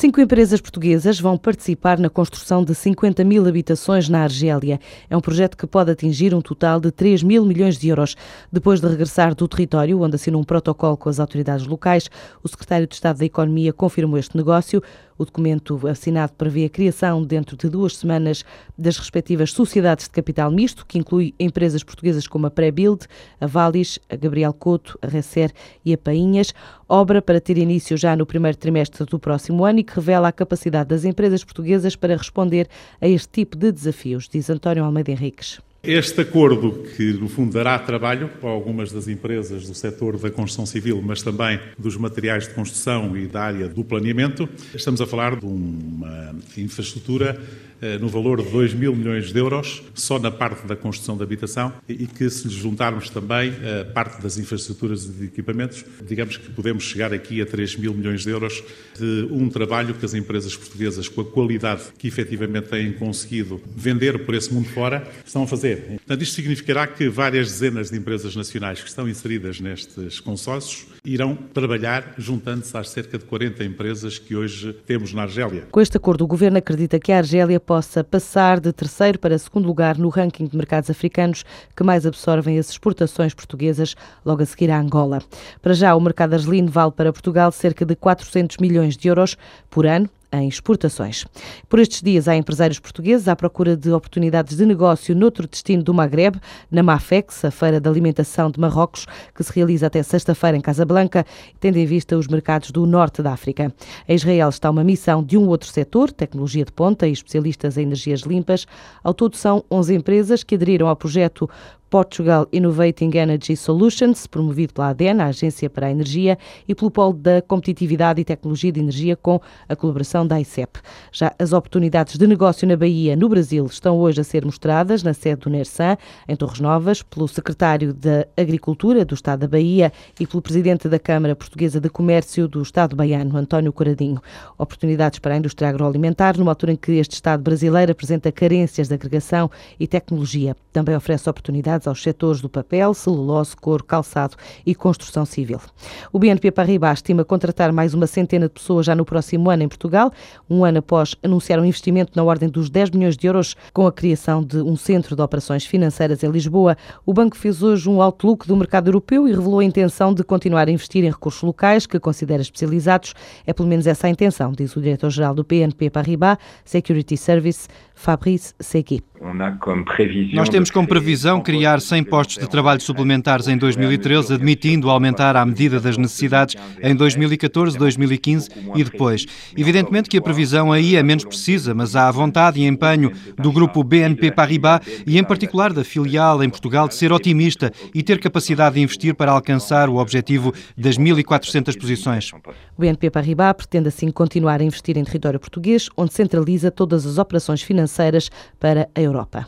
Cinco empresas portuguesas vão participar na construção de 50 mil habitações na Argélia. É um projeto que pode atingir um total de 3 mil milhões de euros. Depois de regressar do território, onde assinou um protocolo com as autoridades locais, o secretário de Estado da Economia confirmou este negócio. O documento assinado prevê a criação, dentro de duas semanas, das respectivas sociedades de capital misto, que inclui empresas portuguesas como a Pré-Build, a Valis, a Gabriel Couto, a Recer e a Painhas. Obra para ter início já no primeiro trimestre do próximo ano e que revela a capacidade das empresas portuguesas para responder a este tipo de desafios, diz António Almeida Henriques. Este acordo, que no fundo dará trabalho para algumas das empresas do setor da construção civil, mas também dos materiais de construção e da área do planeamento, estamos a falar de uma infraestrutura eh, no valor de 2 mil milhões de euros, só na parte da construção da habitação, e que se lhe juntarmos também a parte das infraestruturas e de equipamentos, digamos que podemos chegar aqui a 3 mil milhões de euros de um trabalho que as empresas portuguesas, com a qualidade que efetivamente têm conseguido vender por esse mundo fora, estão a fazer. Portanto, isto significará que várias dezenas de empresas nacionais que estão inseridas nestes consórcios irão trabalhar juntando-se às cerca de 40 empresas que hoje temos na Argélia. Com este acordo, o Governo acredita que a Argélia possa passar de terceiro para segundo lugar no ranking de mercados africanos que mais absorvem as exportações portuguesas, logo a seguir à Angola. Para já, o mercado argelino vale para Portugal cerca de 400 milhões de euros por ano, em exportações. Por estes dias, há empresários portugueses à procura de oportunidades de negócio noutro destino do Magreb, na Mafex, a feira de alimentação de Marrocos, que se realiza até sexta-feira em Casablanca, tendo em vista os mercados do norte da África. Em Israel está uma missão de um outro setor, tecnologia de ponta e especialistas em energias limpas. Ao todo, são 11 empresas que aderiram ao projeto Portugal Innovating Energy Solutions, promovido pela ADN, a Agência para a Energia, e pelo Polo da Competitividade e Tecnologia de Energia, com a colaboração da ICEP. Já as oportunidades de negócio na Bahia, no Brasil, estão hoje a ser mostradas na sede do NERSAN, em Torres Novas, pelo secretário da Agricultura do Estado da Bahia e pelo presidente da Câmara Portuguesa de Comércio do Estado baiano, António Coradinho. Oportunidades para a indústria agroalimentar, numa altura em que este Estado brasileiro apresenta carências de agregação e tecnologia. Também oferece oportunidades ligados aos setores do papel, celulose, couro, calçado e construção civil. O BNP Paribas estima contratar mais uma centena de pessoas já no próximo ano em Portugal, um ano após anunciar um investimento na ordem dos 10 milhões de euros com a criação de um centro de operações financeiras em Lisboa. O banco fez hoje um outlook do mercado europeu e revelou a intenção de continuar a investir em recursos locais que considera especializados. É pelo menos essa a intenção, diz o diretor-geral do BNP Paribas Security Service, Fabrice Segui. Nós temos como previsão criar 100 postos de trabalho suplementares em 2013, admitindo aumentar à medida das necessidades em 2014, 2015 e depois. Evidentemente que a previsão aí é menos precisa, mas há vontade e empenho do grupo BNP Paribas e, em particular, da filial em Portugal de ser otimista e ter capacidade de investir para alcançar o objetivo das 1.400 posições. O BNP Paribas pretende assim continuar a investir em território português, onde centraliza todas as operações financeiras para a Europę.